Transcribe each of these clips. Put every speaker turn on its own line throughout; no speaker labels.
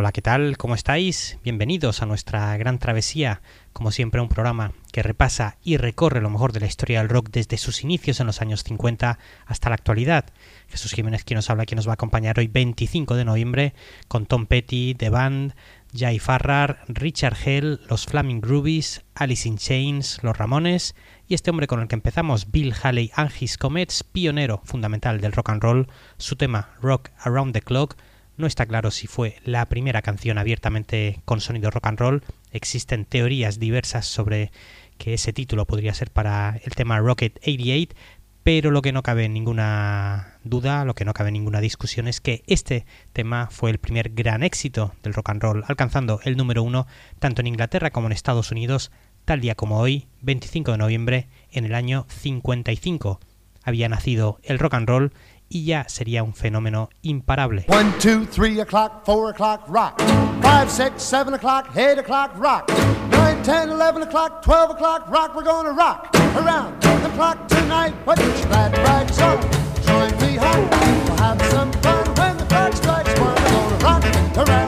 Hola, ¿qué tal? ¿Cómo estáis? Bienvenidos a nuestra gran travesía, como siempre un programa que repasa y recorre lo mejor de la historia del rock desde sus inicios en los años 50 hasta la actualidad. Jesús Jiménez quien nos habla, quien nos va a acompañar hoy 25 de noviembre con Tom Petty, The Band, Jay Farrar, Richard Hell, los Flaming Rubies, Alice in Chains, los Ramones y este hombre con el que empezamos, Bill Haley and His Comets, pionero fundamental del rock and roll, su tema Rock Around the Clock no está claro si fue la primera canción abiertamente con sonido rock and roll. Existen teorías diversas sobre que ese título podría ser para el tema Rocket 88, pero lo que no cabe ninguna duda, lo que no cabe ninguna discusión es que este tema fue el primer gran éxito del rock and roll, alcanzando el número uno tanto en Inglaterra como en Estados Unidos, tal día como hoy, 25 de noviembre, en el año 55. Había nacido el rock and roll y ya sería un fenómeno imparable.
1, 2, 3 o'clock, 4 o'clock, rock. 5, 6, 7 o'clock, 8 o'clock, rock. 9, 10, 11 o'clock, 12 o'clock, rock. We're gonna rock around the clock tonight. Put your glad rags on, join me home. We'll have some fun when the clock strikes rock around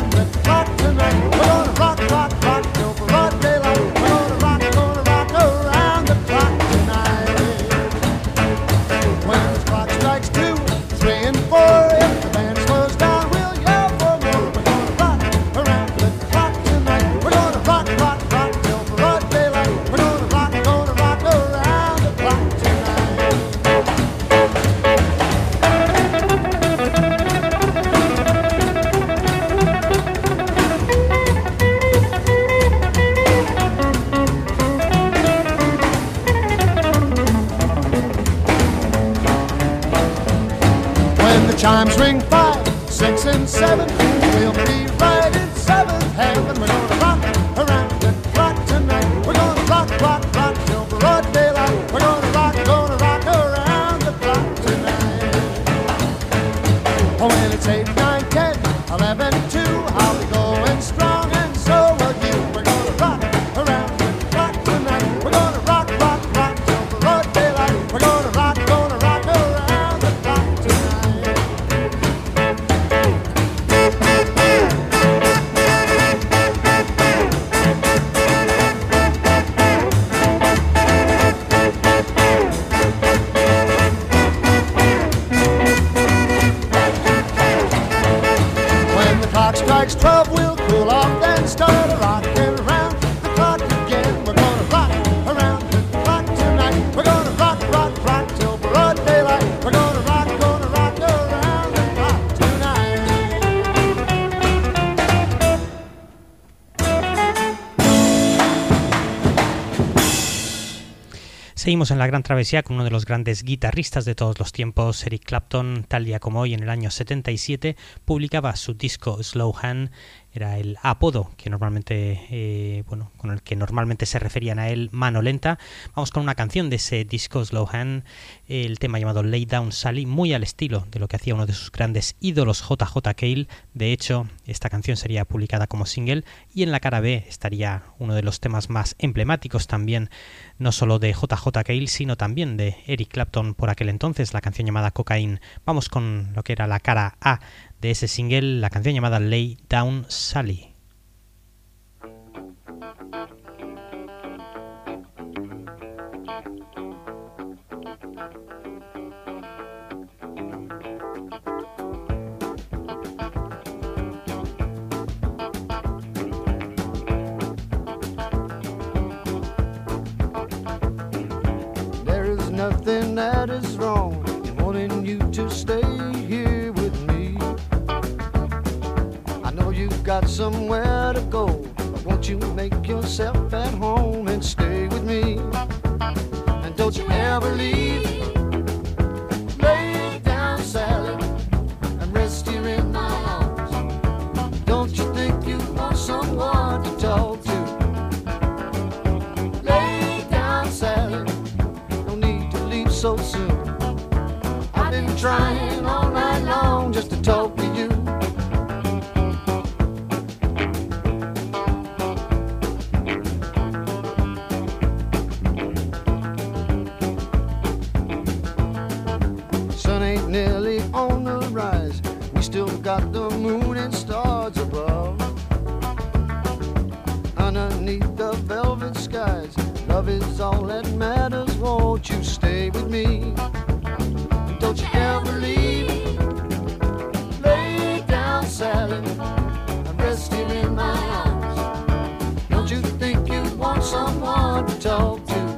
six, and seven, we'll be right in seventh heaven.
Seguimos en la gran travesía con uno de los grandes guitarristas de todos los tiempos, Eric Clapton, tal día como hoy en el año 77, publicaba su disco Slow Hand, era el apodo que normalmente, eh, bueno, con el que normalmente se referían a él, mano lenta. Vamos con una canción de ese disco Slow Hand, el tema llamado Lay Down Sally, muy al estilo de lo que hacía uno de sus grandes ídolos JJ Cale. De hecho, esta canción sería publicada como single y en la cara B estaría uno de los temas más emblemáticos también, no solo de JJ Cale, sino también de Eric Clapton por aquel entonces, la canción llamada Cocaine. Vamos con lo que era la cara A de ese single, la canción llamada Lay Down Sally.
Nothing that is wrong in wanting you to stay here with me. I know you've got somewhere to go, but won't you make yourself at home and stay with me? And don't you ever leave. Soon. I've been trying all night long just to talk to you. Sun ain't nearly on the rise. We still got the moon and stars above.
Is all that matters. Won't you stay with me? Don't you ever leave. Lay down, Sally. I'm resting in my arms. Don't you think you want someone to talk to?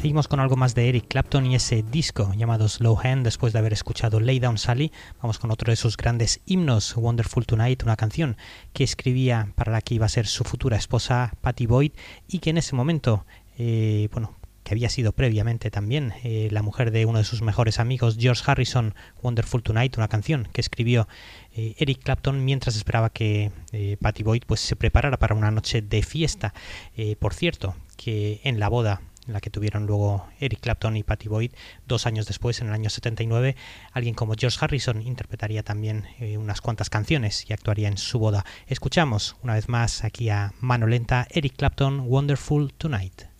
Seguimos con algo más de Eric Clapton y ese disco llamado Slow Hand después de haber escuchado Lay Down Sally. Vamos con otro de sus grandes himnos, Wonderful Tonight, una canción que escribía para la que iba a ser su futura esposa Patty Boyd y que en ese momento, eh, bueno, que había sido previamente también eh, la mujer de uno de sus mejores amigos, George Harrison, Wonderful Tonight, una canción que escribió eh, Eric Clapton mientras esperaba que eh, Patty Boyd pues, se preparara para una noche de fiesta. Por cierto, que en la boda la que tuvieron luego Eric Clapton y Patty Boyd. Dos años después, en el año 79, alguien como George Harrison interpretaría también eh, unas cuantas canciones y actuaría en su boda. Escuchamos una vez más aquí a mano lenta Eric Clapton, Wonderful Tonight.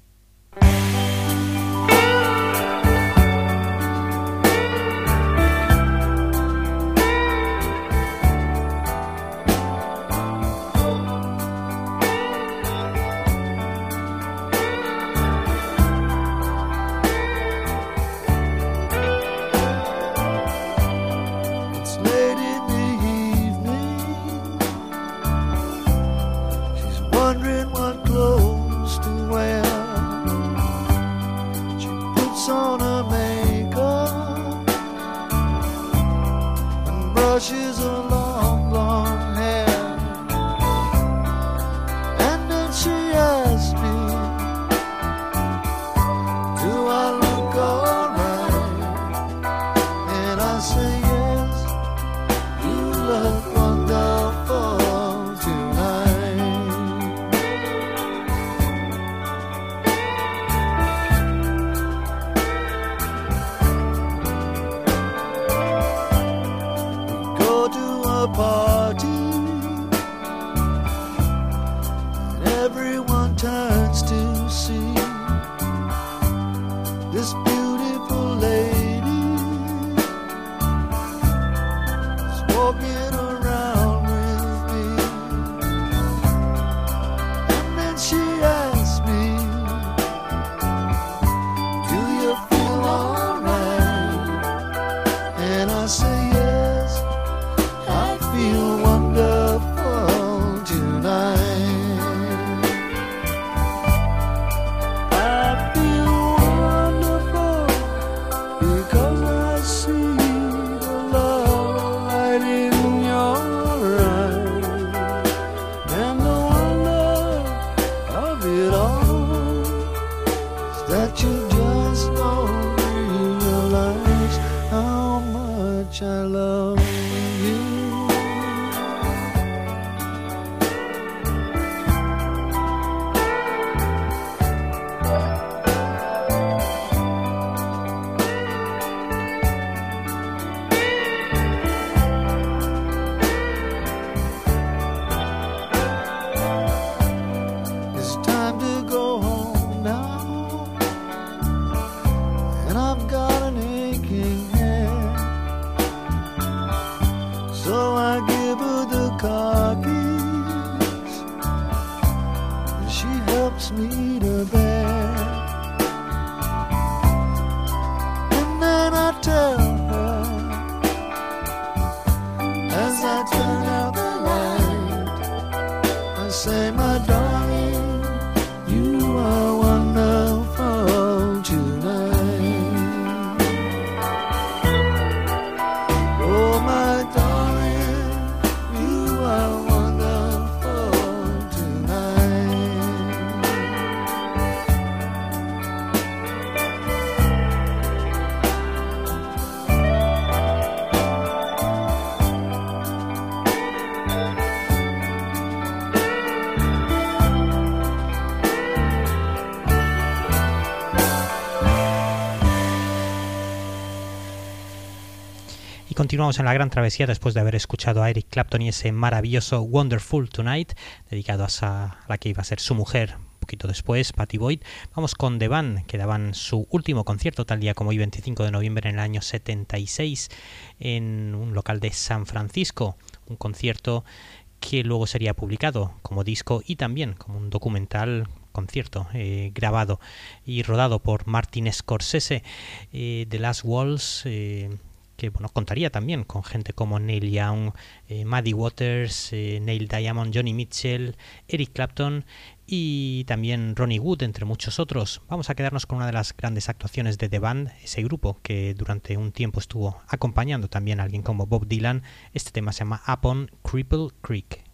Continuamos en la gran travesía después de haber escuchado a Eric Clapton y ese maravilloso Wonderful Tonight, dedicado a, la que iba a ser su mujer poquito después, Patty Boyd. Vamos con The Band, que daban su último concierto tal día como hoy, 25 de noviembre en el año 76, en un local de San Francisco. Un concierto que luego sería publicado como disco y también como un documental concierto eh, grabado y rodado por Martin Scorsese eh, The Last Walls eh, que bueno, contaría también con gente como Neil Young, eh, Maddie Waters, eh, Neil Diamond, Johnny Mitchell, Eric Clapton y también Ronnie Wood, entre muchos otros. Vamos a quedarnos con una de las grandes actuaciones de The Band, ese grupo que durante un tiempo estuvo acompañando también a alguien como Bob Dylan. Este tema se llama Upon Cripple Creek.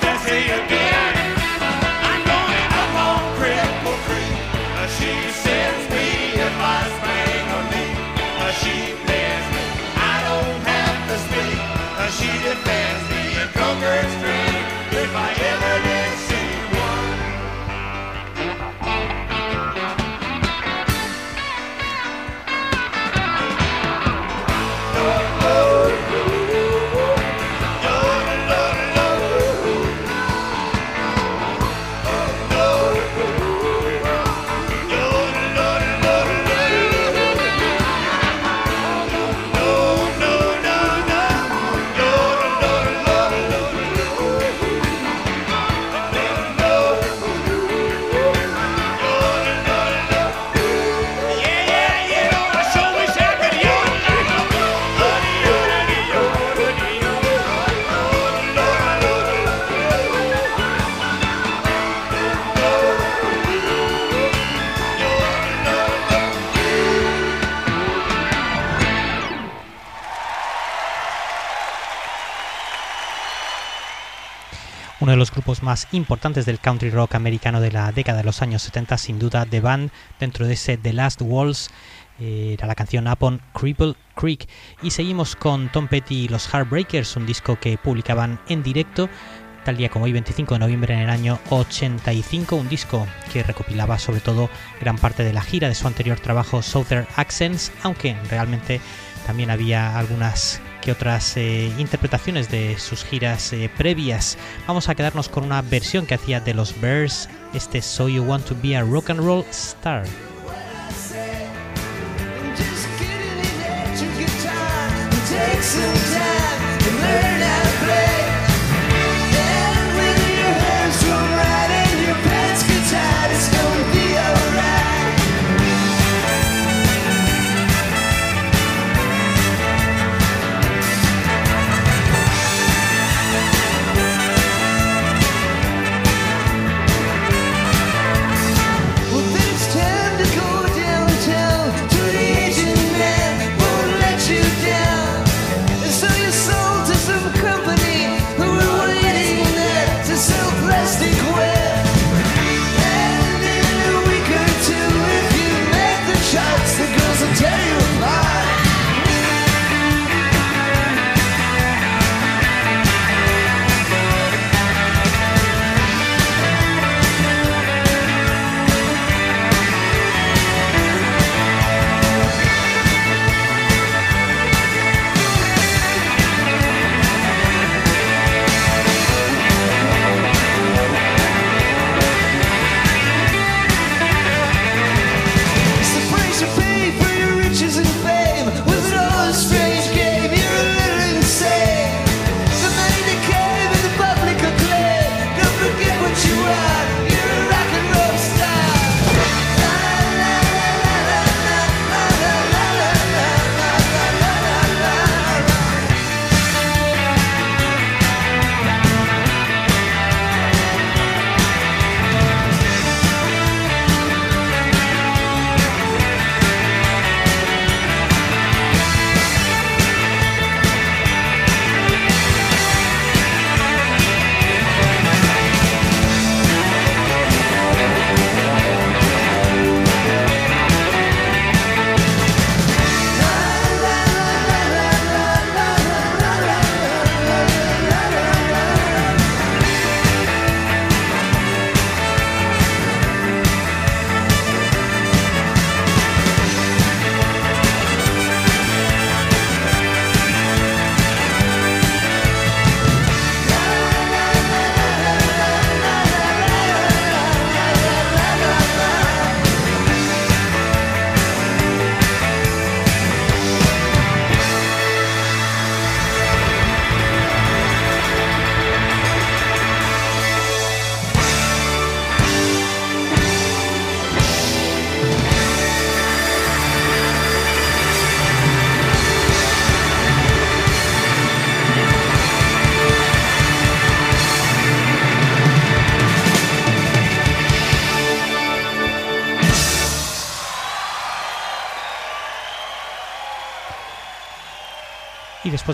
to see you
again.
Más importantes del country rock americano de la década de los años 70, sin duda, The Band, dentro de ese The Last Walls, eh, era la canción Upon Cripple Creek. Y seguimos con Tom Petty y los Heartbreakers, un disco que publicaban en directo tal día como hoy, 25 de noviembre en el año 85, un disco que recopilaba sobre todo gran parte de la gira de su anterior trabajo Southern Accents, aunque realmente también había algunas que otras eh, interpretaciones de sus giras eh, previas. Vamos a quedarnos con una versión que hacía de los Bears, este So You Want to Be a Rock and Roll Star.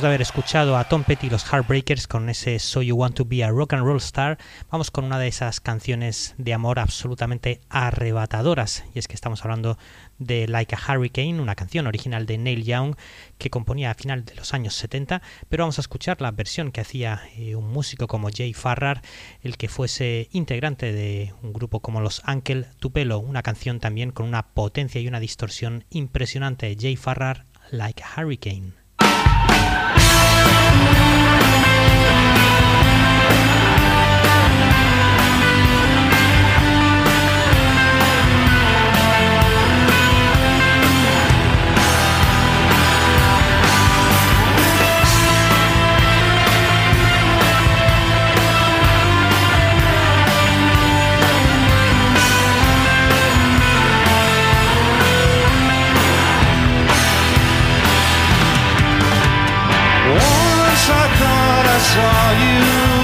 De haber escuchado a Tom Petty y los Heartbreakers con ese So You Want to Be a Rock and Roll Star, vamos con una de esas canciones de amor absolutamente arrebatadoras. Y es que estamos hablando de Like a Hurricane, una canción original de Neil Young que componía a final de los años 70, pero vamos a escuchar la versión que hacía eh, un músico como Jay Farrar, el que fuese integrante de un grupo como los Uncle Tupelo, una canción también con una potencia y una distorsión impresionante. Jay Farrar, Like a Hurricane.
Saw you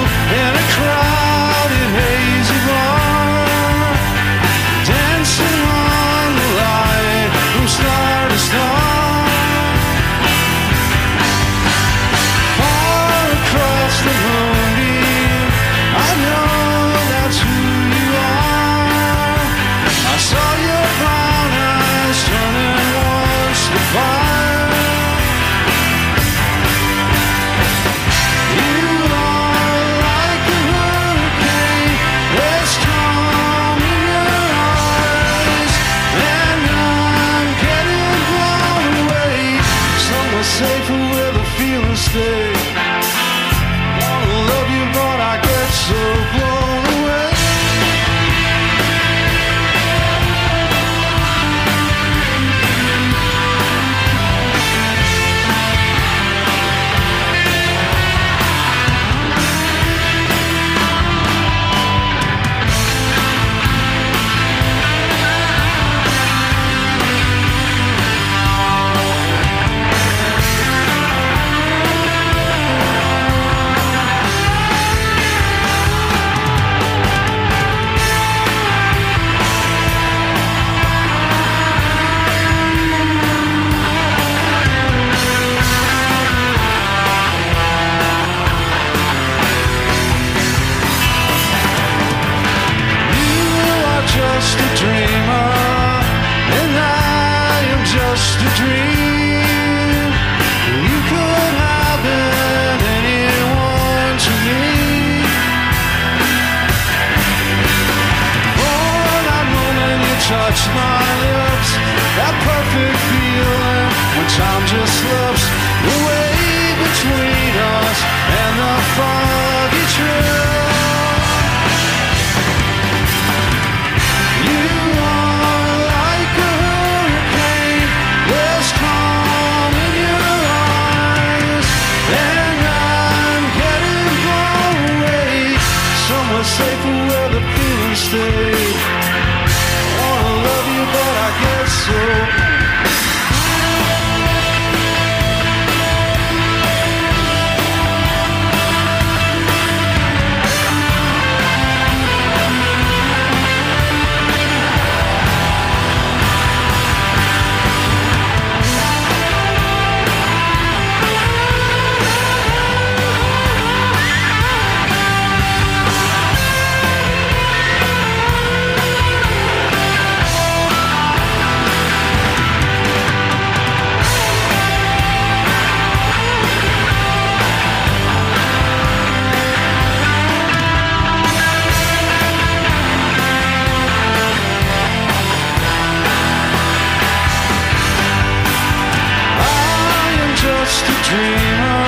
just a dreamer,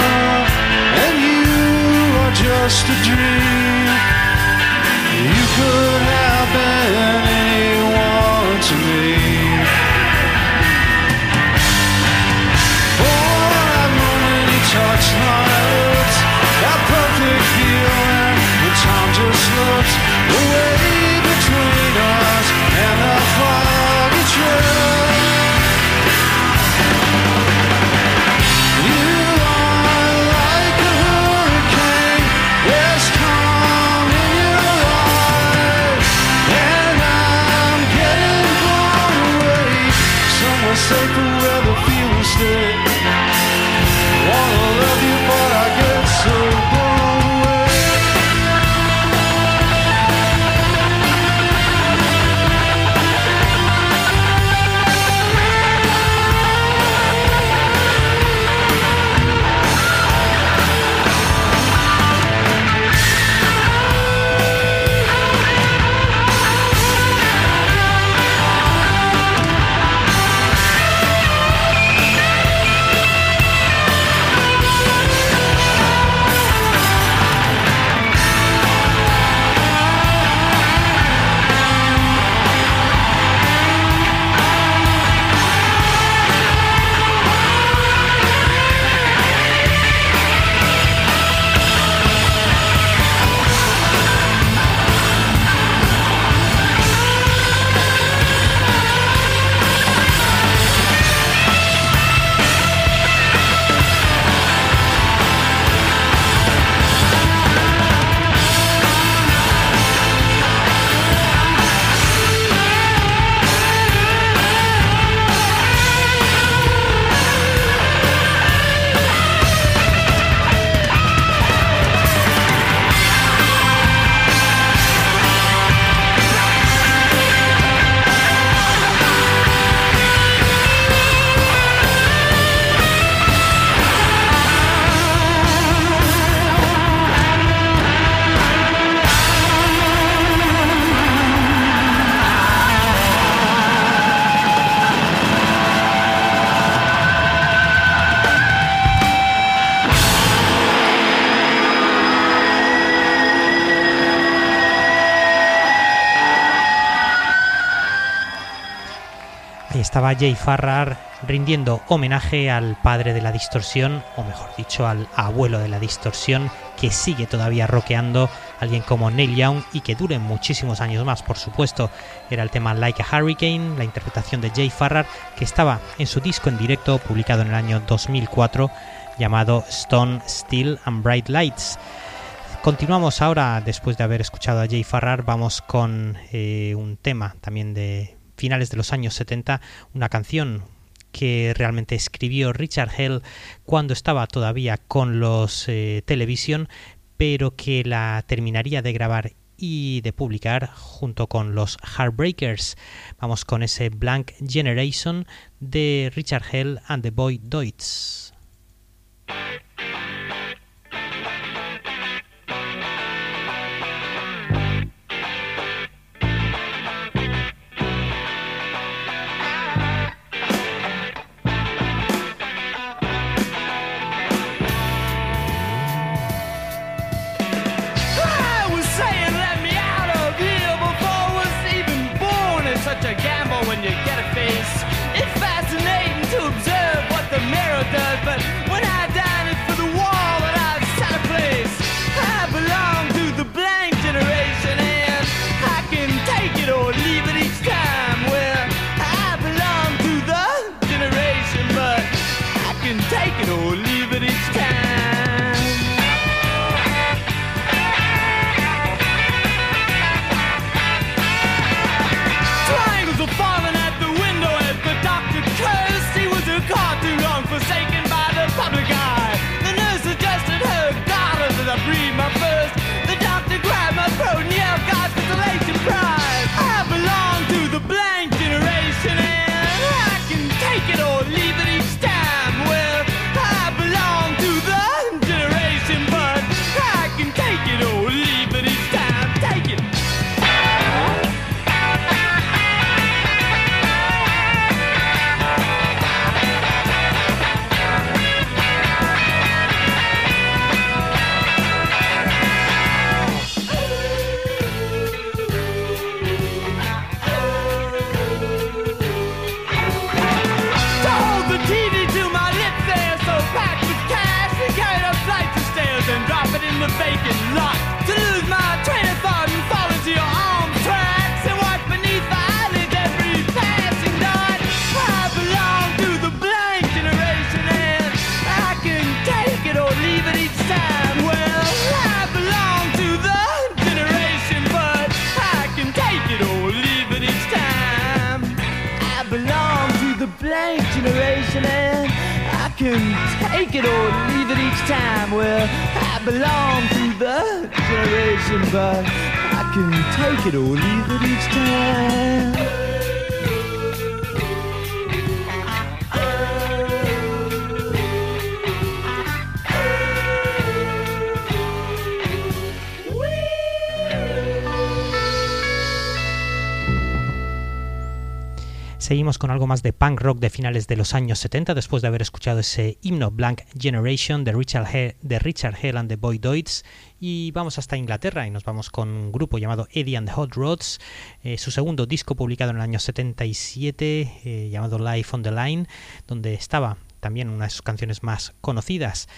and you are just a dream. You could have been sacred
estaba Jay Farrar rindiendo homenaje al padre de la distorsión, o mejor dicho, al abuelo de la distorsión, que sigue todavía rockeando, alguien como Neil Young y que dure muchísimos años más, por supuesto. Era el tema Like a Hurricane, la interpretación de Jay Farrar, que estaba en su disco en directo publicado en el año 2004 llamado Stone, Steel and Bright Lights. Continuamos ahora, después de haber escuchado a Jay Farrar, vamos con eh, un tema también de finales de los años 70, una canción que realmente escribió Richard Hell cuando estaba todavía con los eh, Television, pero que la terminaría de grabar y de publicar junto con los Heartbreakers. Vamos con ese Blank Generation de Richard Hell and the Boy Deutz. Con algo más de punk rock de finales de los años 70 después de haber escuchado ese himno Blank Generation de Richard, He- de Richard Hell and the Boy Deutz y vamos hasta Inglaterra y nos vamos con un grupo llamado Eddie and the Hot Rods, eh, su segundo disco publicado en el año 77 eh, llamado Life on the Line, donde estaba también una de sus canciones más conocidas,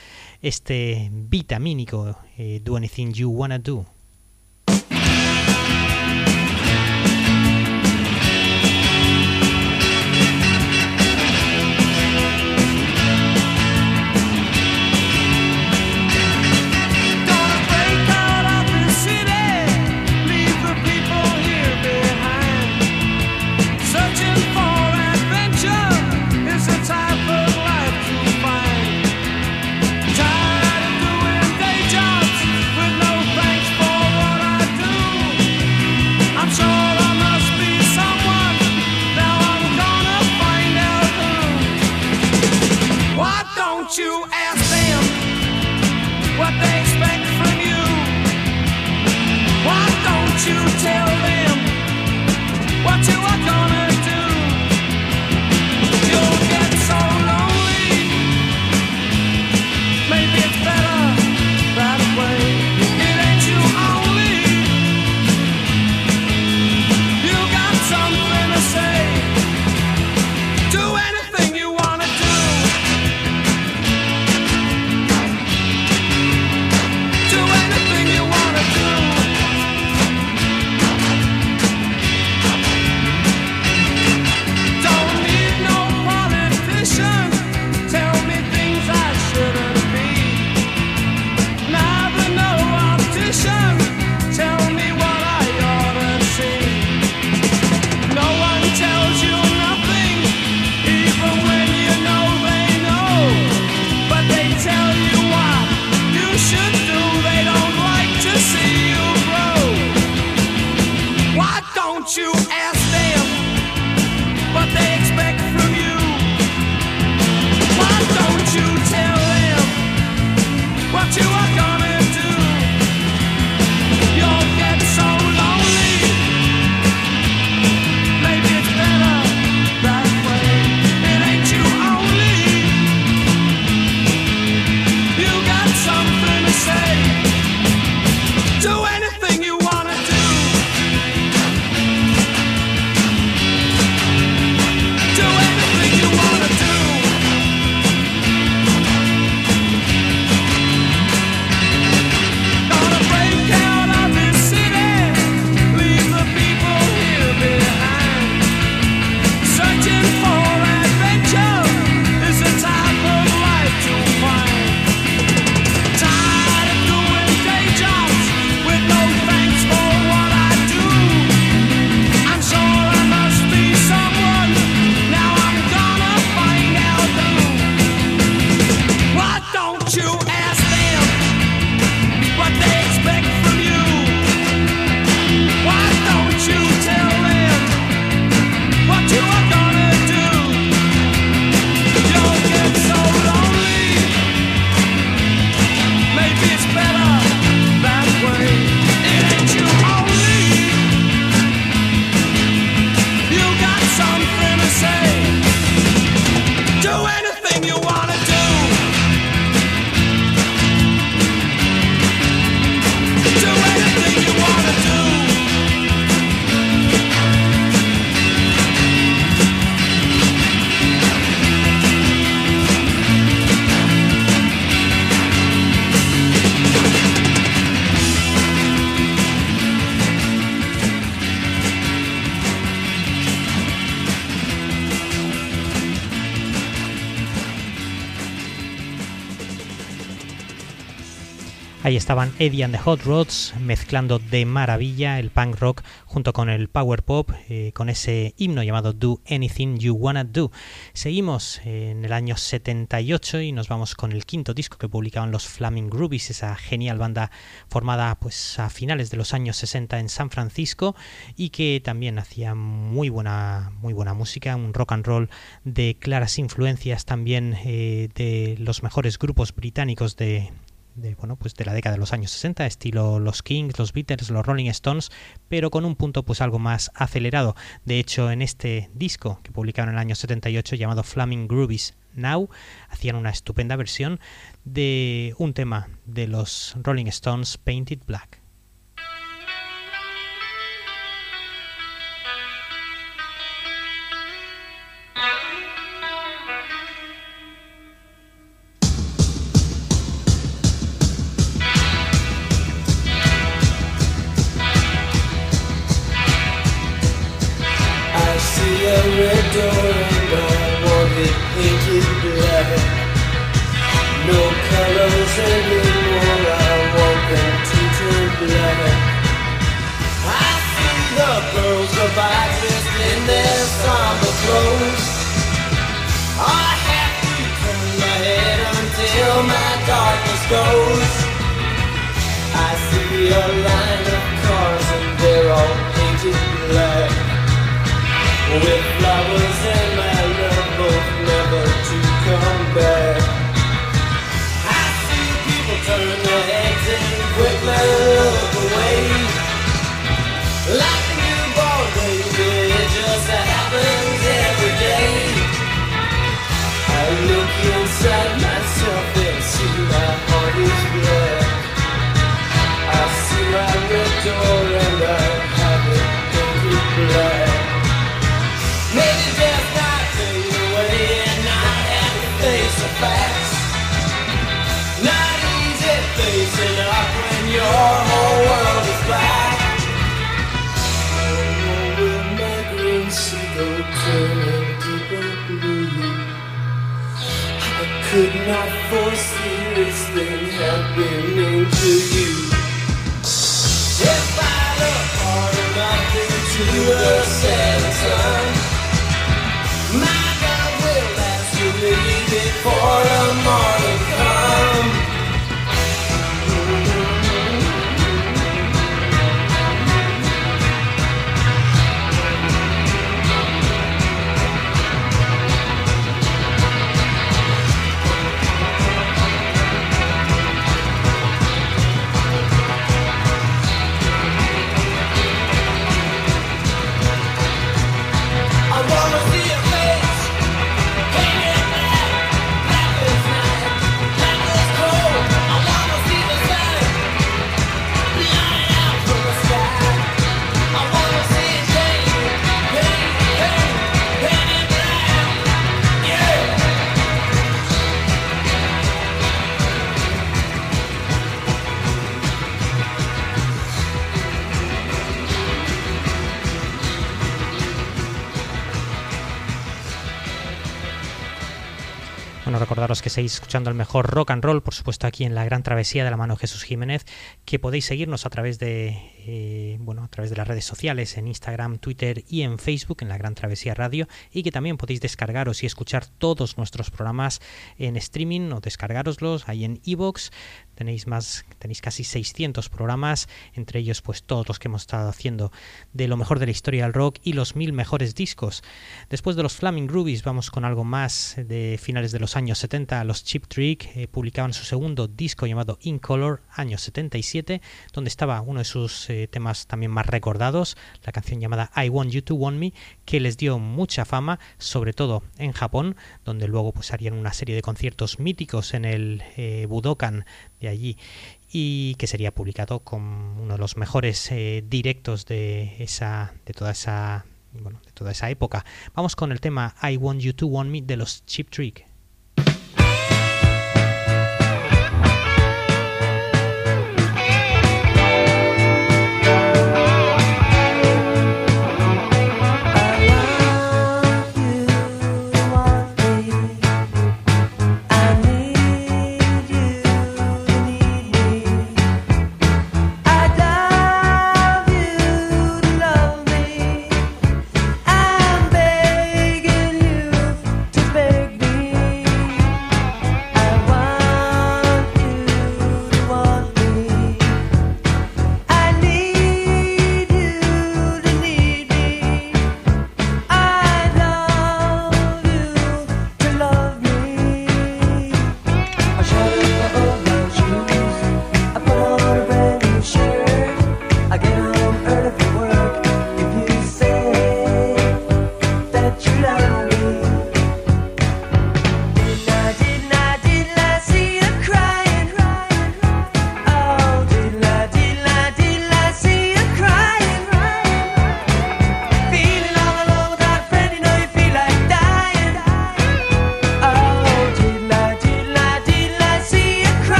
este vitamínico eh, Do Anything You Wanna Do.
Estaban Eddie and the Hot Rods mezclando de maravilla el punk rock junto con el power pop eh, con ese himno llamado Do Anything You Wanna Do. Seguimos en el año 78 y nos vamos con el quinto disco que publicaban los Flaming Groovies, esa genial banda formada pues a finales de los años 60 en San Francisco y que también hacía muy buena muy buena música, un rock and roll de claras influencias también eh, de los mejores grupos británicos de de, bueno, pues de la década de los años 60, estilo los Kings, los Beatles, los Rolling Stones, pero con un punto pues algo más acelerado. De hecho, en este disco que publicaron en el año 78 llamado Flaming Groovies Now, hacían una estupenda versión de un tema de los Rolling Stones Painted Black.
Could not foresee this thing happening to you. If I look hard enough into the setting
Bueno, recordaros que seguís escuchando el mejor rock and roll, por supuesto aquí en la Gran Travesía de la mano de Jesús Jiménez, que podéis seguirnos a través de eh, bueno, a través de las redes sociales, en Instagram, Twitter y en Facebook, en la Gran Travesía Radio, y que también podéis descargaros y escuchar todos nuestros programas en streaming o descargaroslos ahí en iVoox. Tenéis más, tenéis casi 600 programas, entre ellos pues todos los que hemos estado haciendo de lo mejor de la historia del rock y los mil mejores discos. Después de los Flaming Groovies vamos con algo más de finales de los años 70. Los Chip Trick eh, publicaban su segundo disco llamado In Color, año 77, donde estaba uno de sus eh, temas también más recordados, la canción llamada I Want You to Want Me, que les dio mucha fama, sobre todo en Japón, donde luego pues harían una serie de conciertos míticos en el eh, Budokan de allí y que sería publicado como uno de los mejores eh, directos de esa de toda esa bueno, de toda esa época. Vamos con el tema I Want You to Want Me de los Chip Trick.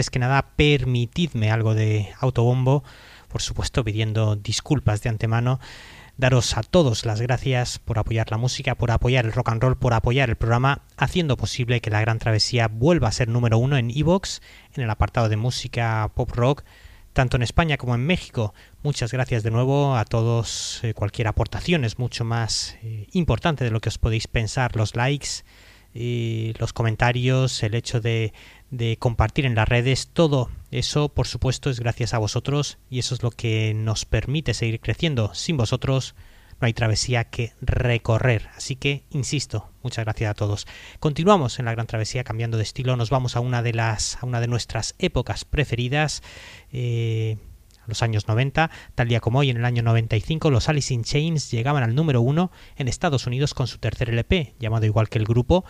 Antes que nada, permitidme algo de autobombo, por supuesto pidiendo disculpas de antemano. Daros a todos las gracias por apoyar la música, por apoyar el rock and roll, por apoyar el programa, haciendo posible que la Gran Travesía vuelva a ser número uno en Evox, en el apartado de música pop rock, tanto en España como en México. Muchas gracias de nuevo a todos. Eh, cualquier aportación es mucho más eh, importante de lo que os podéis pensar. Los likes, eh, los comentarios, el hecho de, de compartir en las redes, todo eso por supuesto es gracias a vosotros y eso es lo que nos permite seguir creciendo. Sin vosotros no hay travesía que recorrer. Así que, insisto, muchas gracias a todos. Continuamos en la gran travesía cambiando de estilo. Nos vamos a una de las, a una de nuestras épocas preferidas. Eh, los años 90, tal día como hoy en el año 95, los Alice in Chains llegaban al número uno en Estados Unidos con su tercer LP, llamado igual que el grupo,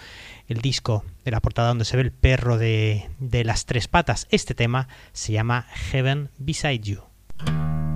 el disco de la portada donde se ve el perro de, de las tres patas. Este tema se llama Heaven Beside You.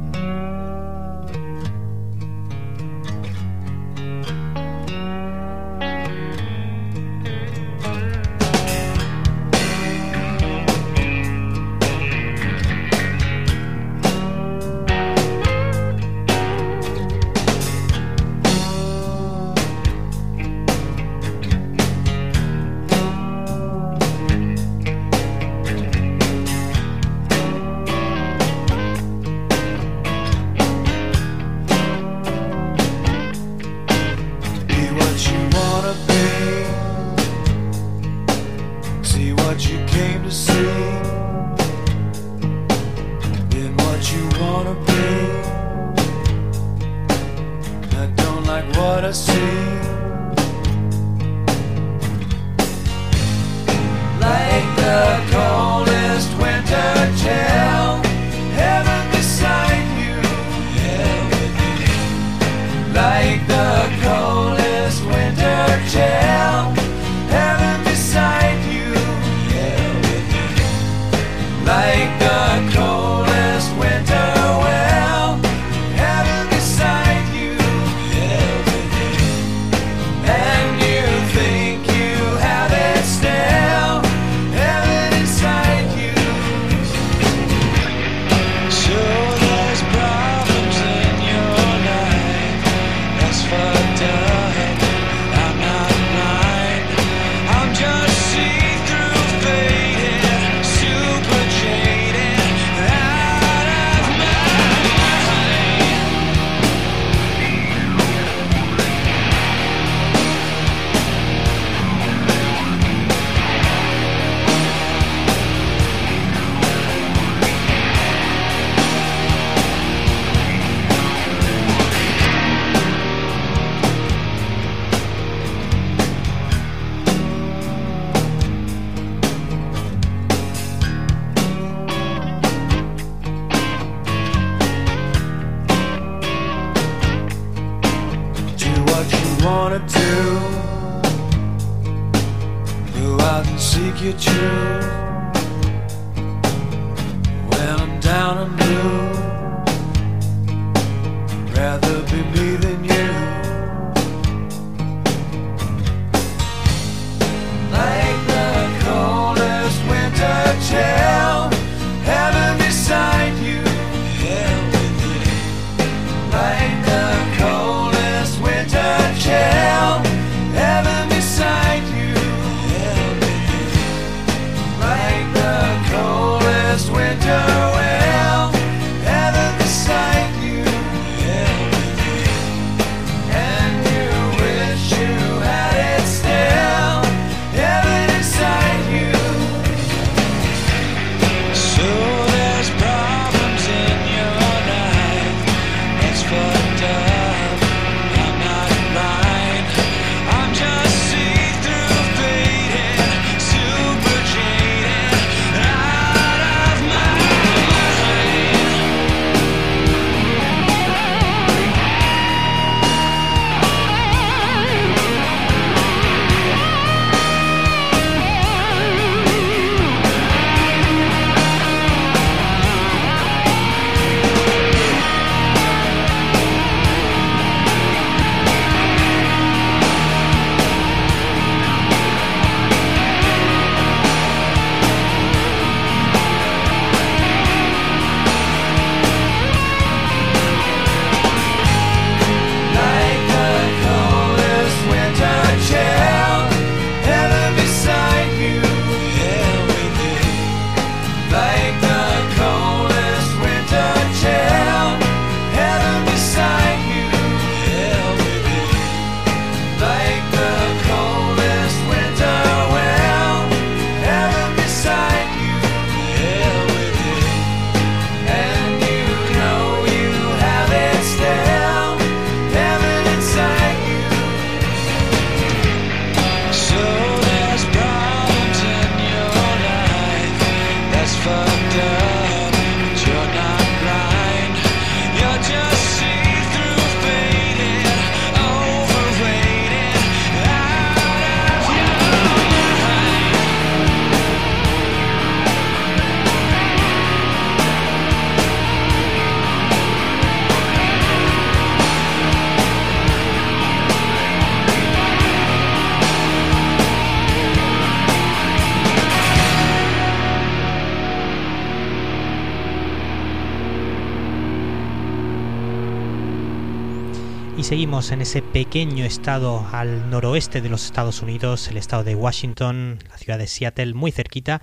Ese pequeño estado al noroeste de los Estados Unidos, el estado de Washington, la ciudad de Seattle, muy cerquita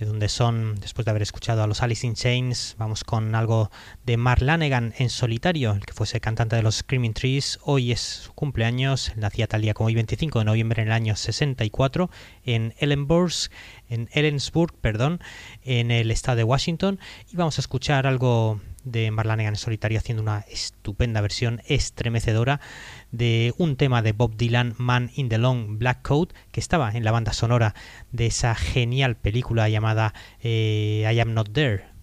de donde son, después de haber escuchado a los Alice in Chains, vamos con algo de Mark Lanegan en solitario, el que fuese cantante de los Screaming Trees. Hoy es su cumpleaños, nacía tal día como hoy 25 de noviembre en el año 64 en Ellenburg, en Ellensburg, perdón, en el estado de Washington y vamos a escuchar algo de Marlanegan en solitario haciendo una estupenda versión estremecedora de un tema de Bob Dylan, Man in the Long Black Coat, que estaba en la banda sonora de esa genial película llamada eh, I Am Not There.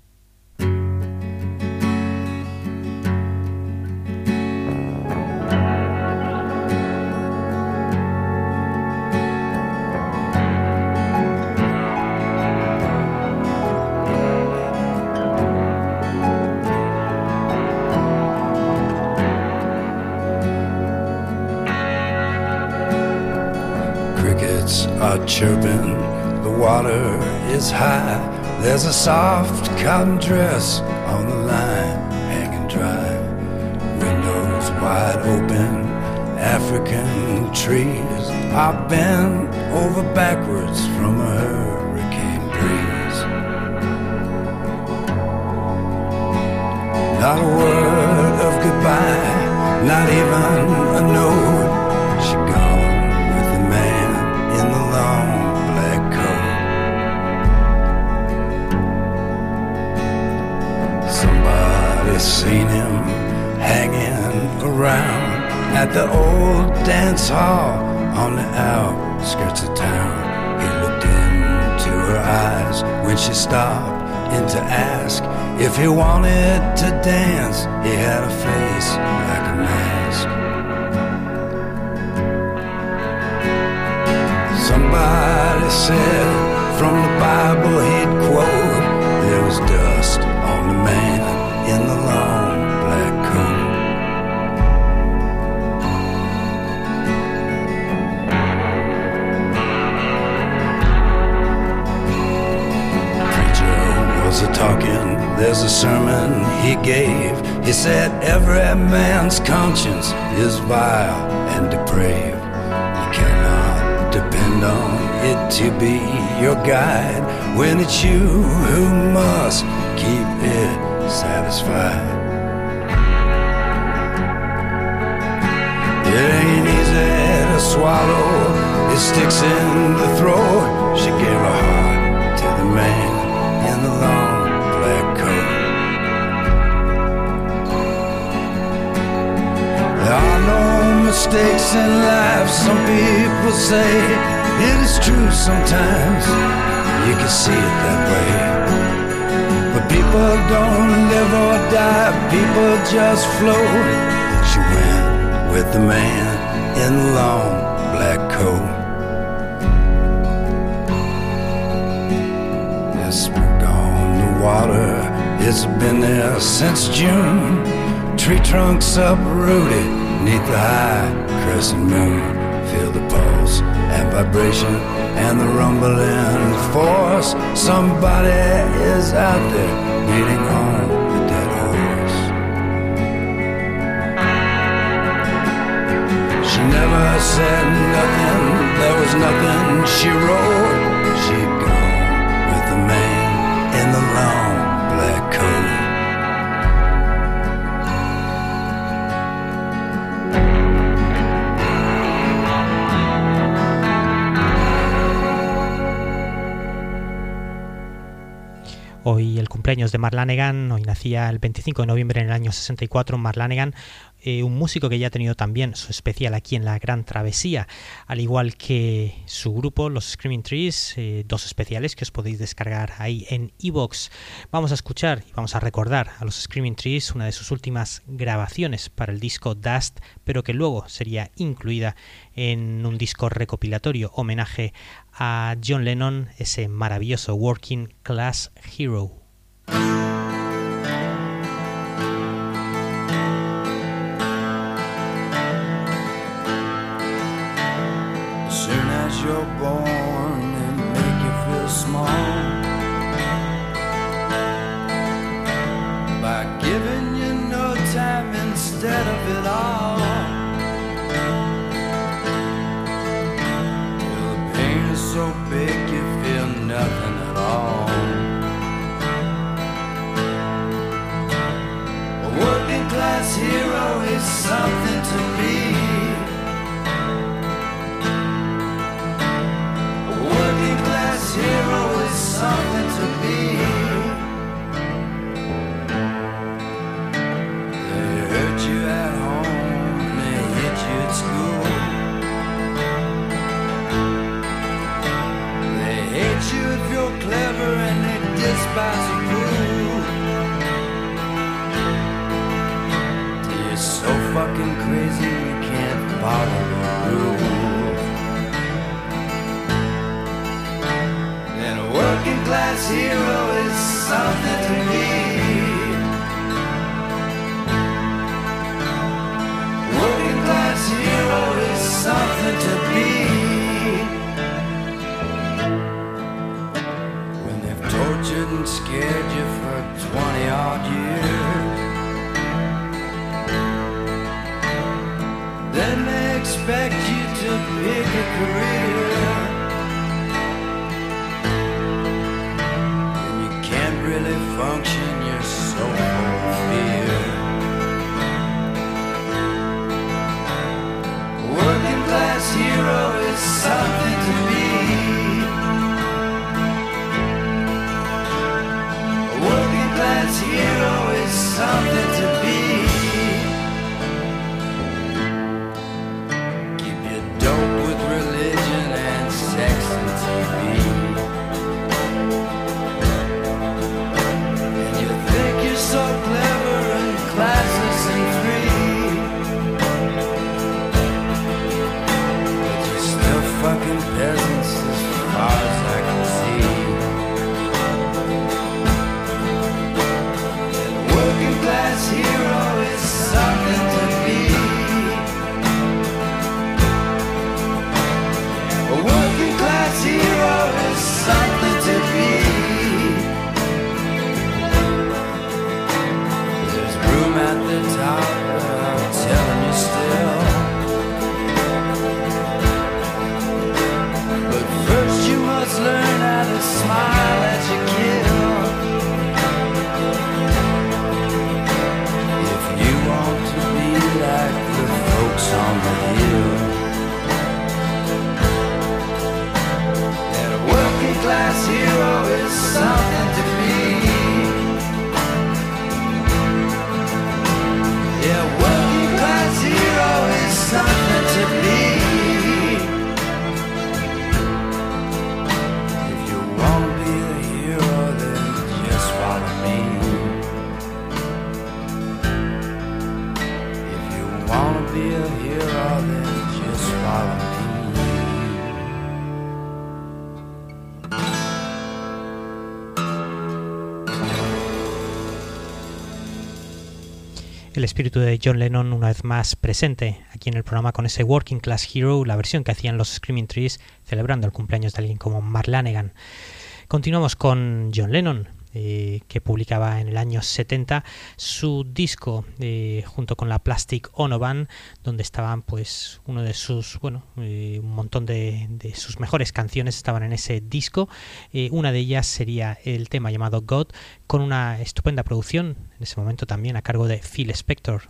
Is high. There's a soft cotton dress on the line, hanging dry. Windows wide open, African trees are bent over backwards from a hurricane breeze. Not a word of goodbye, not even a note. Somebody's seen him hanging around at the old dance hall on the outskirts of town. He looked into her eyes when she stopped in to ask if he wanted to dance. He had a face like a mask. Somebody said from the Bible he'd quote, there was dust on the man in the long black coat. Preacher was a talking, there's a sermon he gave. He said, Every man's conscience is vile and depraved. You cannot depend on it to be your guide when it's you who must keep it satisfied. It ain't easy to swallow, it sticks in the throat. She gave her heart to the man in the long black coat. There are no mistakes in life, some people say it is true sometimes. You can see it that way. People don't live or die, people just float. She went with the man in the long black coat. It's on the water, it's been there since June. Tree trunks uprooted neath the high crescent moon. Feel the pulse and vibration and the rumbling force. Somebody is out there beating on the dead horse. She never said nothing, there was nothing she wrote.
Hoy el cumpleaños de Mark Lanegan, hoy nacía el 25 de noviembre en el año 64 Mark Lanegan, eh, un músico que ya ha tenido también su especial aquí en la Gran Travesía, al igual que su grupo, los Screaming Trees, eh, dos especiales que os podéis descargar ahí en iVoox. Vamos a escuchar y vamos a recordar a los Screaming Trees, una de sus últimas grabaciones para el disco Dust, pero que luego sería incluida en un disco recopilatorio homenaje a John Lennon, ese maravilloso Working Class Hero. de John Lennon una vez más presente aquí en el programa con ese Working Class Hero, la versión que hacían los Screaming Trees celebrando el cumpleaños de alguien como Mark Lanegan. Continuamos con John Lennon, eh, que publicaba en el año 70 su disco eh, junto con la Plastic Ono Band, donde estaban pues uno de sus, bueno, eh, un montón de, sus mejores canciones estaban en ese disco. una de ellas sería el tema llamado God, con una estupenda producción en ese momento también a cargo de Phil Spector.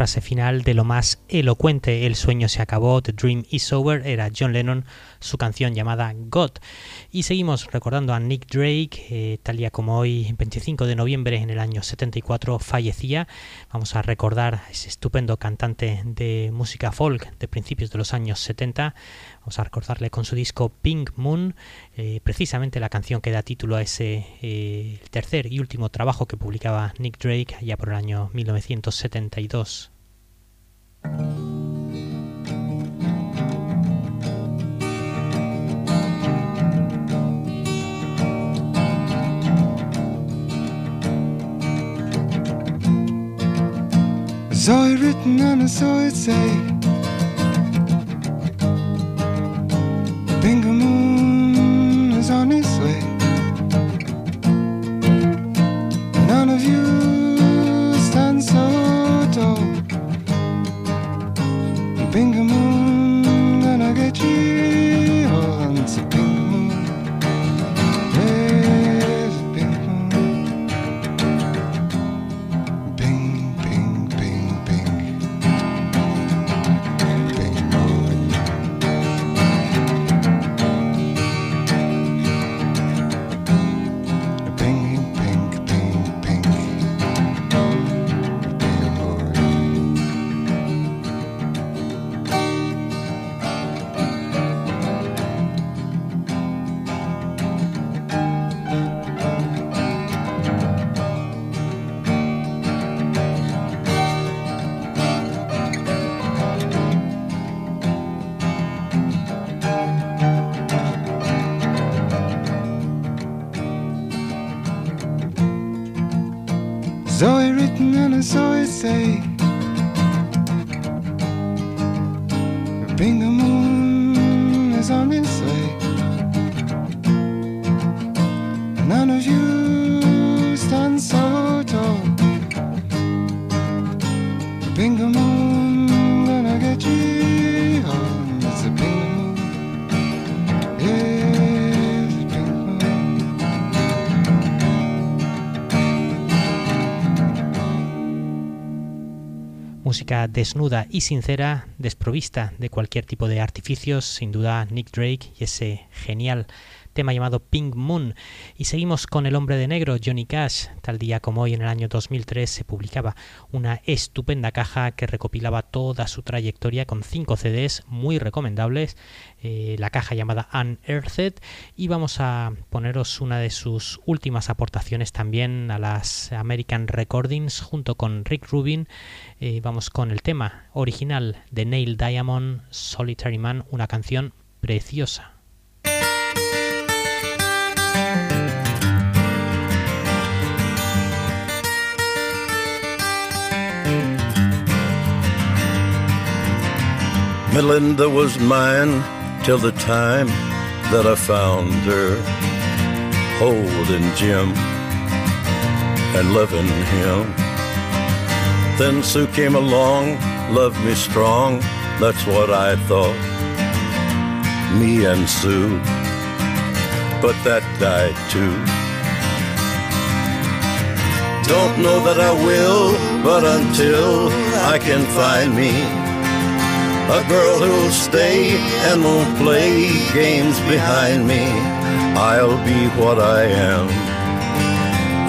Frase final de lo más elocuente, el sueño se acabó, The Dream is Over, era John Lennon, su canción llamada God. Y seguimos recordando a Nick Drake, eh, tal día como hoy, 25 de noviembre en el año 74, fallecía. Vamos a recordar a ese estupendo cantante de música folk de principios de los años 70. Vamos a recordarle con su disco Pink Moon, eh, precisamente la canción que da título a ese eh, tercer y último trabajo que publicaba Nick Drake ya por el año 1972.
I saw say Bingo Moon and I saw it say Bingo moon
Música desnuda y sincera, desprovista de cualquier tipo de artificios, sin duda Nick Drake y ese genial tema llamado Pink Moon. Y seguimos con El hombre de negro, Johnny Cash. Tal día como hoy, en el año 2003, se publicaba una estupenda caja que recopilaba toda su trayectoria con cinco CDs muy recomendables. eh, la caja llamada Unearthed. Y vamos a poneros una de sus últimas aportaciones también a las American Recordings junto con Rick Rubin. Eh, vamos con el tema original de Neil Diamond, Solitary Man, una canción preciosa.
Melinda was mine till the time that I found her holding Jim and loving him. Then Sue came along, loved me strong, That's what I thought. Me and Sue. But that died too. Don't know that I will, but until I can find me a girl who'll stay and won't play games behind me, I'll be what I am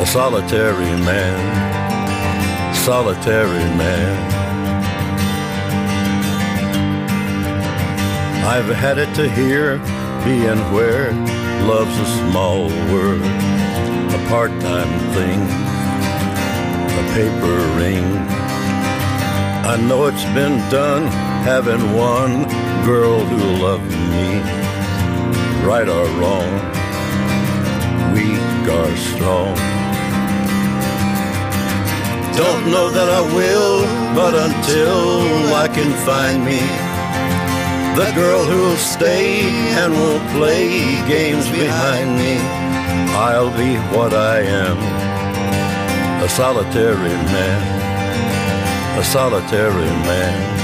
a solitary man, solitary man. I've had it to hear be and where love's a small word, a part time thing, a paper ring. I know it's been done having one girl who loved me, right or wrong, weak or strong. Don't know that I will, but until I can find me the girl who'll stay and won't play games behind me, I'll be what I am. A solitary man, a solitary man.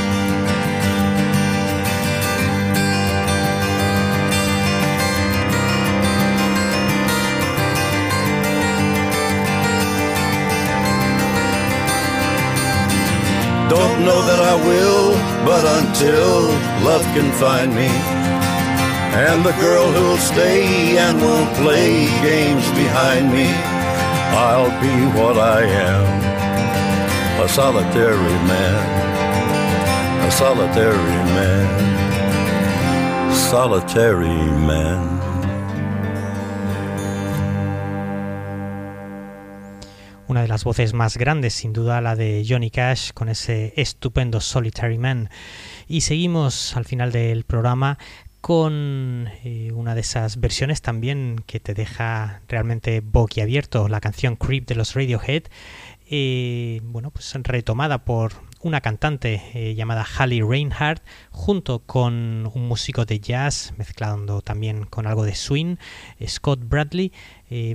Know that I will, but until love can find me. And the girl who'll stay and won't play games behind me, I'll be what I am a solitary man, a solitary man, solitary man.
Una de las voces más grandes, sin duda, la de Johnny Cash con ese estupendo Solitary Man. Y seguimos al final del programa con eh, una de esas versiones también que te deja realmente boquiabierto, la canción Creep de los Radiohead, eh, bueno, pues retomada por una cantante eh, llamada Halle Reinhardt junto con un músico de jazz mezclando también con algo de swing, Scott Bradley.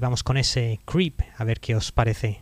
Vamos con ese Creep a ver qué os parece.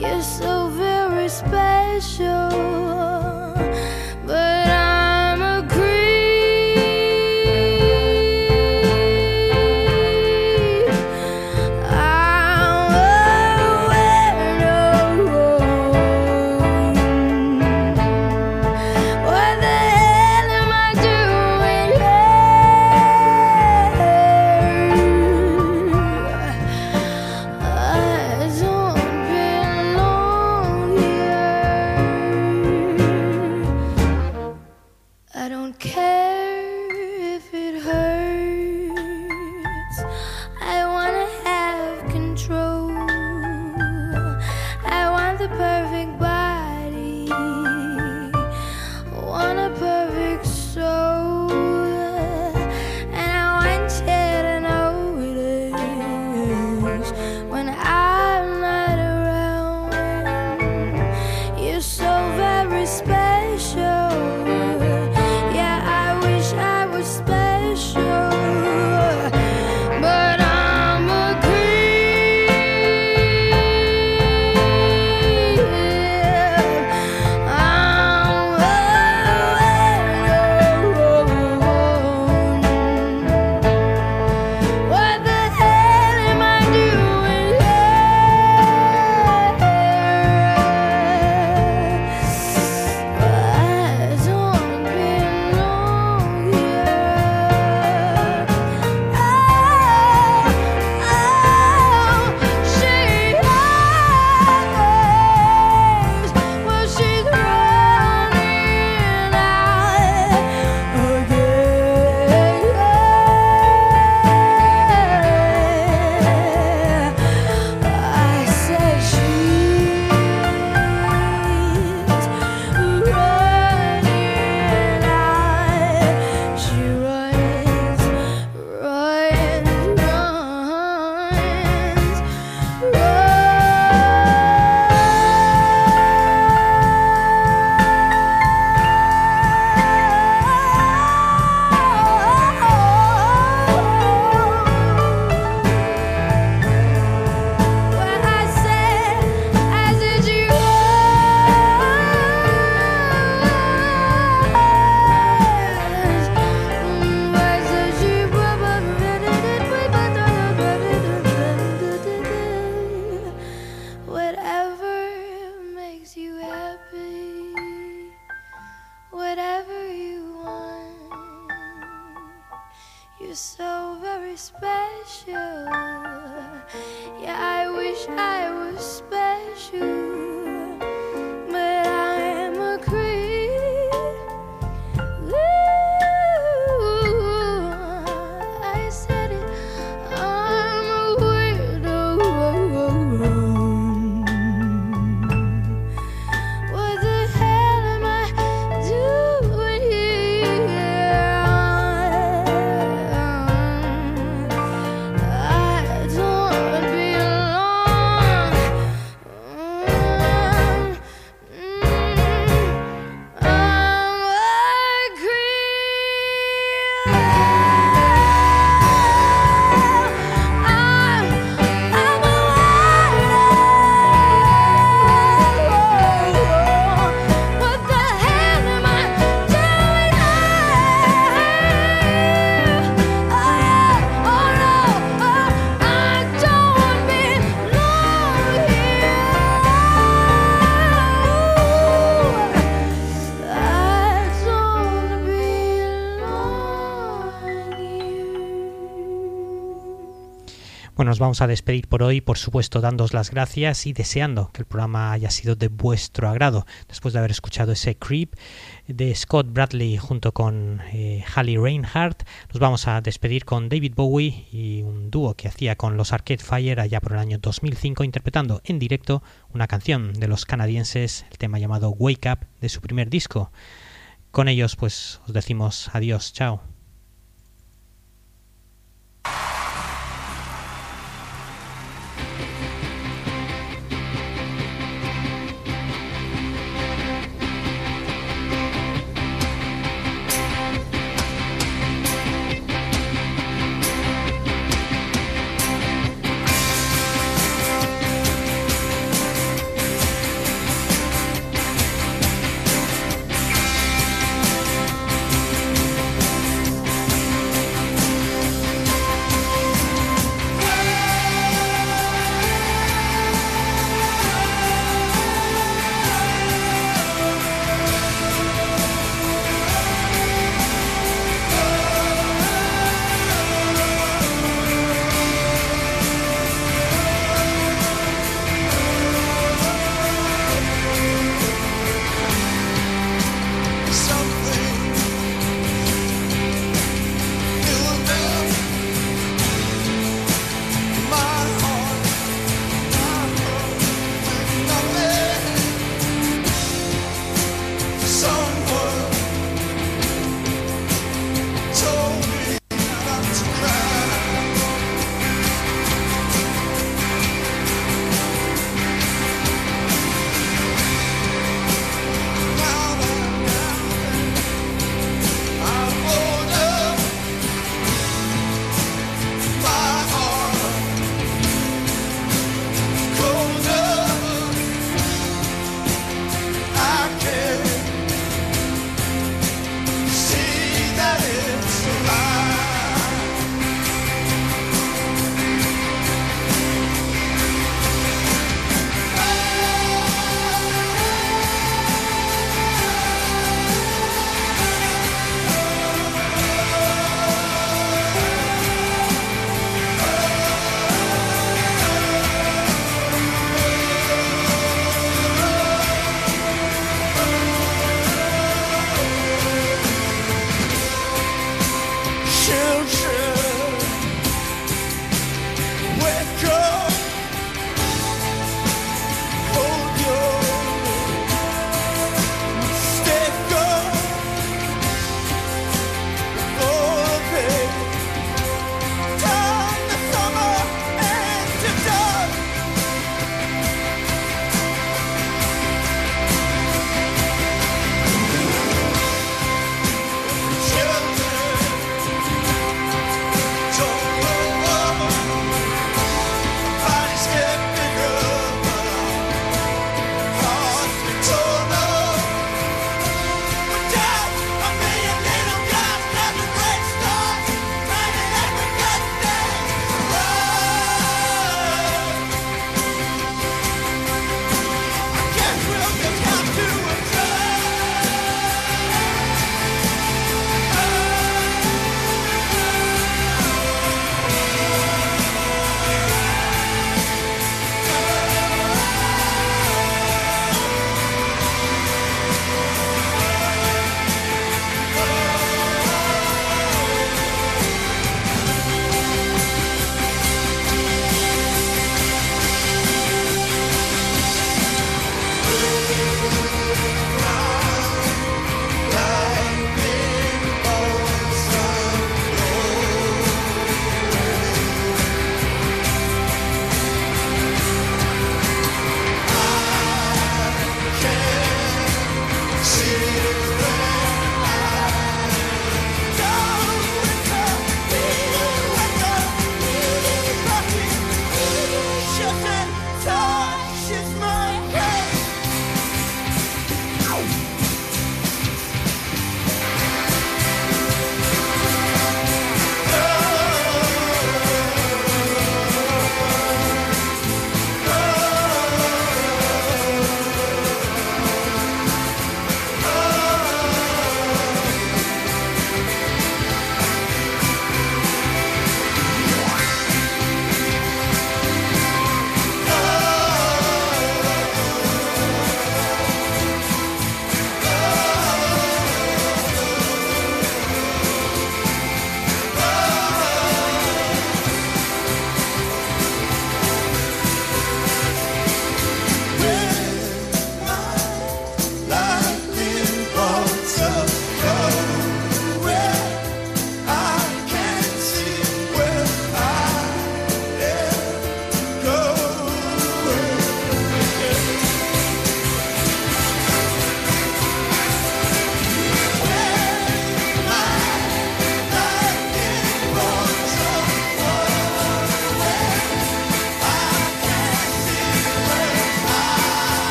You're so very special. I don't care vamos a despedir por hoy, por supuesto, dándos las gracias y deseando que el programa haya sido de vuestro agrado. Después de haber escuchado ese Creep de Scott Bradley junto con eh, Reinhardt, nos vamos a despedir con David Bowie y un dúo que hacía con los Arcade Fire allá por el año 2005, interpretando en directo una canción de los canadienses, el tema llamado Wake Up de su primer disco. Con ellos, pues os decimos adiós, chao.